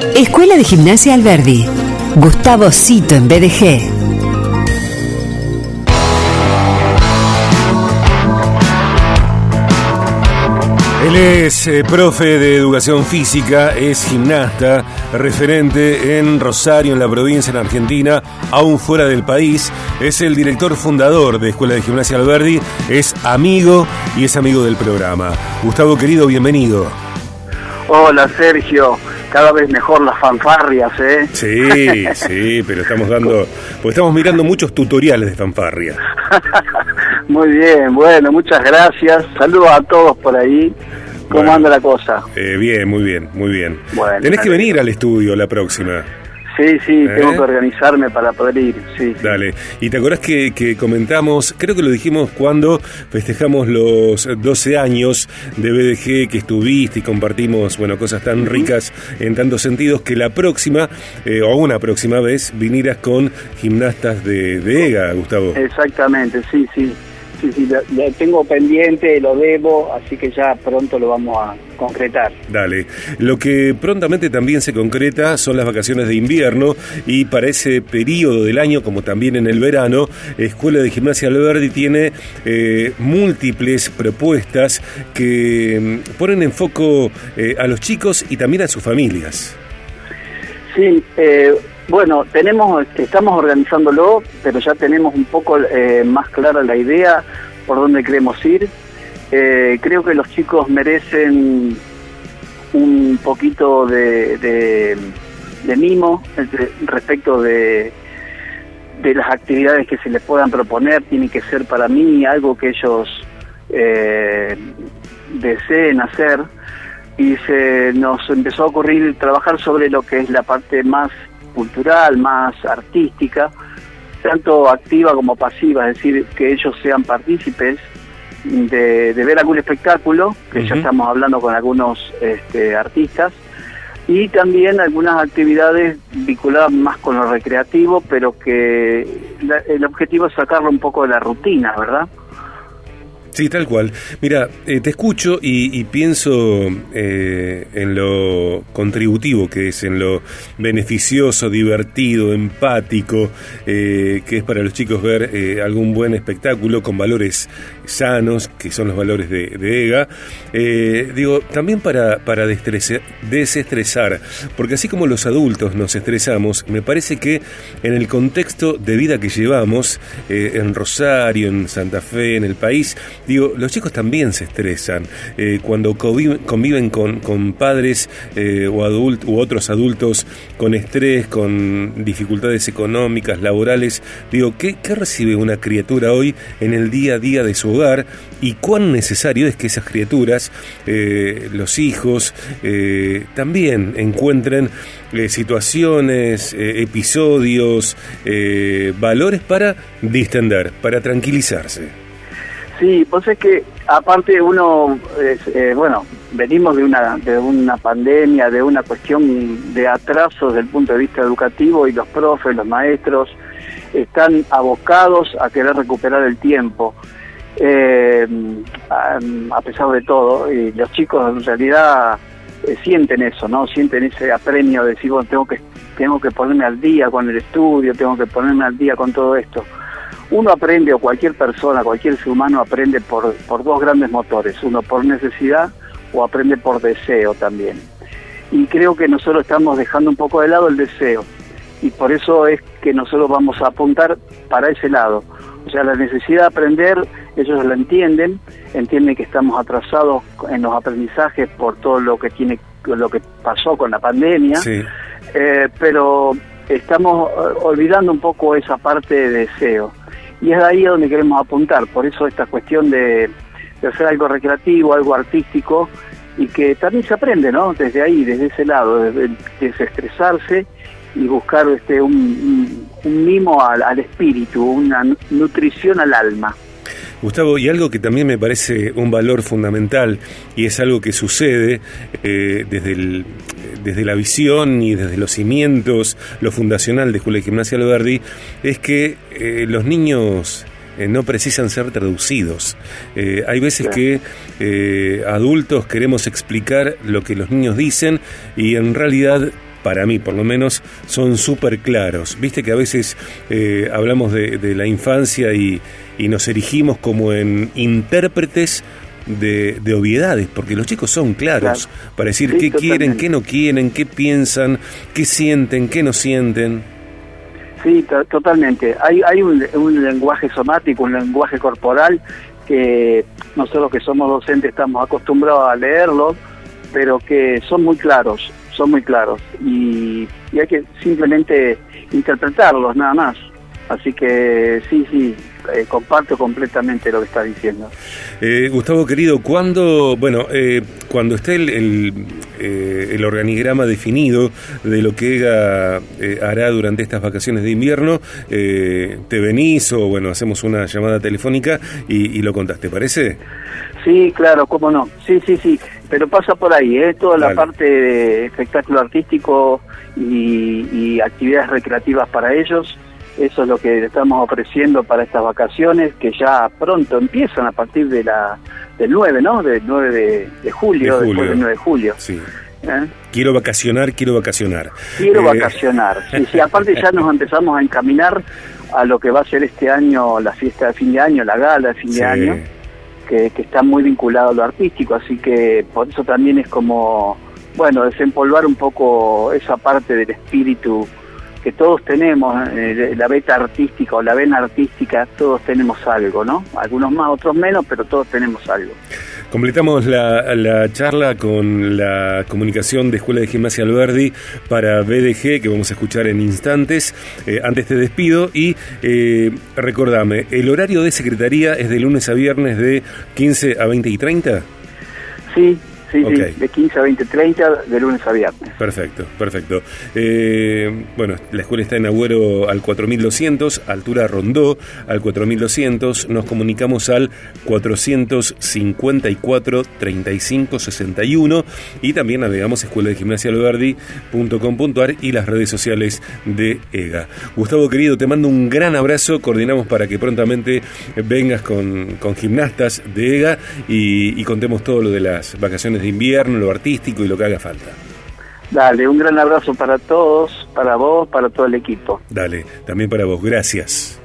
Escuela de Gimnasia Alberdi. Gustavo Cito en BDG. Él es eh, profe de educación física, es gimnasta, referente en Rosario, en la provincia, en Argentina, aún fuera del país. Es el director fundador de Escuela de Gimnasia Alberdi, es amigo y es amigo del programa. Gustavo querido, bienvenido. Hola Sergio, cada vez mejor las fanfarrias, ¿eh? Sí, sí, pero estamos dando, pues estamos mirando muchos tutoriales de fanfarria. Muy bien, bueno, muchas gracias. Saludos a todos por ahí. ¿Cómo Bueno. anda la cosa? Eh, bien, muy bien, muy bien. Bueno, Tenés que venir al estudio la próxima. Sí, sí, ¿Eh? tengo que organizarme para poder ir. Sí. Dale. Y te acordás que, que comentamos, creo que lo dijimos cuando festejamos los 12 años de BDG que estuviste y compartimos, bueno, cosas tan ricas en tantos sentidos, que la próxima, eh, o una próxima vez, vinieras con gimnastas de, de EGA, Gustavo. Exactamente, sí, sí. Sí, sí, lo, lo tengo pendiente, lo debo, así que ya pronto lo vamos a concretar. Dale. Lo que prontamente también se concreta son las vacaciones de invierno y para ese periodo del año, como también en el verano, Escuela de Gimnasia Alberdi tiene eh, múltiples propuestas que mm, ponen en foco eh, a los chicos y también a sus familias. Sí, eh, bueno, tenemos, estamos organizándolo, pero ya tenemos un poco eh, más clara la idea por dónde queremos ir. Eh, creo que los chicos merecen un poquito de, mimo respecto de, de las actividades que se les puedan proponer. Tiene que ser para mí algo que ellos eh, deseen hacer y se nos empezó a ocurrir trabajar sobre lo que es la parte más cultural, más artística, tanto activa como pasiva, es decir, que ellos sean partícipes de, de ver algún espectáculo, que ya estamos hablando con algunos este, artistas, y también algunas actividades vinculadas más con lo recreativo, pero que la- el objetivo es sacarlo un poco de la rutina, ¿verdad? Sí, tal cual. Mira, eh, te escucho y, pienso eh, en lo contributivo que es, en lo beneficioso, divertido, empático, eh, que es para los chicos ver algún buen espectáculo con valores sanos, que son los valores de, EGA. Digo, también para, para desestresar, porque así como los adultos nos estresamos, me parece que en el contexto de vida que llevamos, en Rosario, en Santa Fe, en el país, digo, los chicos también se estresan. Eh, cuando conviven, con, padres eh, o u otros adultos con estrés, con dificultades económicas, laborales, digo, ¿qué, recibe una criatura hoy en el día a día de su hogar? Y cuán necesario es que esas criaturas, eh, los hijos, también encuentren situaciones, episodios, valores para distender, para tranquilizarse. Sí, pues es que aparte uno, eh, bueno, venimos de una, de una pandemia, de una cuestión de atraso desde el punto de vista educativo y los profes, los maestros, están abocados a querer recuperar el tiempo. Eh, a, a pesar de todo, y los chicos en realidad eh, sienten eso, ¿no? Sienten ese apremio de decir, bueno, tengo que, tengo que ponerme al día con el estudio, tengo que ponerme al día con todo esto. Uno aprende, o cualquier persona, cualquier ser humano aprende por, por dos grandes motores, uno por necesidad o aprende por deseo también. Y creo que nosotros estamos dejando un poco de lado el deseo, y por eso es que nosotros vamos a apuntar para ese lado. O sea, la necesidad de aprender, ellos la entienden, entienden que estamos atrasados en los aprendizajes por todo lo que tiene, lo que pasó con la pandemia. Sí. Eh, pero estamos eh, olvidando un poco esa parte de deseo. Y es ahí a donde queremos apuntar, por eso esta cuestión de, de hacer algo recreativo, algo artístico, y que también se aprende, ¿no? Desde ahí, desde ese lado, desde desestresarse y buscar este un, un- mimo al, al espíritu, una nu- nutrición al alma. Gustavo, y algo que también me parece un valor fundamental y es algo que sucede eh, desde, el- desde la visión y desde los cimientos, lo fundacional de Escuela de Gimnasia Alberdi, es que eh, los niños eh, no precisan ser traducidos. Eh, hay veces que eh, adultos queremos explicar lo que los niños dicen y en realidad para mí por lo menos, son súper claros. Viste que a veces eh, hablamos de, la infancia y, nos erigimos como en intérpretes de, obviedades, porque los chicos son claros para decir qué quieren, qué no quieren, qué piensan, qué sienten, qué no sienten. Sí, totalmente. Hay, hay un, un, lenguaje somático, un lenguaje corporal que nosotros que somos docentes estamos acostumbrados a leerlo, pero que son muy claros, son muy claros y, y hay que simplemente interpretarlos nada más. Así que sí, sí, eh, comparto completamente lo que está diciendo. Eh, Gustavo querido, cuando bueno eh, cuando esté el, el, organigrama definido de lo que EGA hará durante estas vacaciones de invierno, te venís o bueno hacemos una llamada telefónica y, lo contás, ¿te parece? Sí, claro, cómo no. Sí, sí, sí. Pero pasa por ahí, ¿eh? Toda la parte de espectáculo artístico y, y actividades recreativas para ellos eso es lo que estamos ofreciendo para estas vacaciones, que ya pronto empiezan a partir de la del 9, ¿no? Del 9 de, julio, después del 9 de julio. Sí. ¿Eh? Quiero vacacionar, quiero vacacionar. Quiero eh, vacacionar. Sí, sí, aparte ya nos empezamos a encaminar a lo que va a ser este año la fiesta de fin de año, la gala de fin de año, que, que está muy vinculado a lo artístico, así que por eso también es como, bueno, desempolvar un poco esa parte del espíritu que todos tenemos, eh, la beta artística o la vena artística, todos tenemos algo, ¿no? Algunos más, otros menos, pero todos tenemos algo. Completamos la, charla con la comunicación de Escuela de Gimnasia Alberdi para BDG, que vamos a escuchar en instantes. Eh, antes te despido y eh, recordame, ¿el horario de secretaría es de lunes a viernes de 15 a 20 y 30? Sí, Sí, sí, de 15 a 20, 30, de lunes a viernes. Perfecto, perfecto. Eh, bueno, la escuela está en Agüero al 4200, altura Rondó al 4200. Nos comunicamos al 454 3561 y también navegamos escuela de gimnasia alberdi.com.ar y las redes sociales de EGA. Gustavo querido, te mando un gran abrazo. Coordinamos para que prontamente vengas con, con gimnastas de EGA y, y contemos todo lo de las vacaciones de invierno, lo artístico y lo que haga falta. Dale, un gran abrazo para todos, para vos, para todo el equipo. Dale, también para vos. Gracias.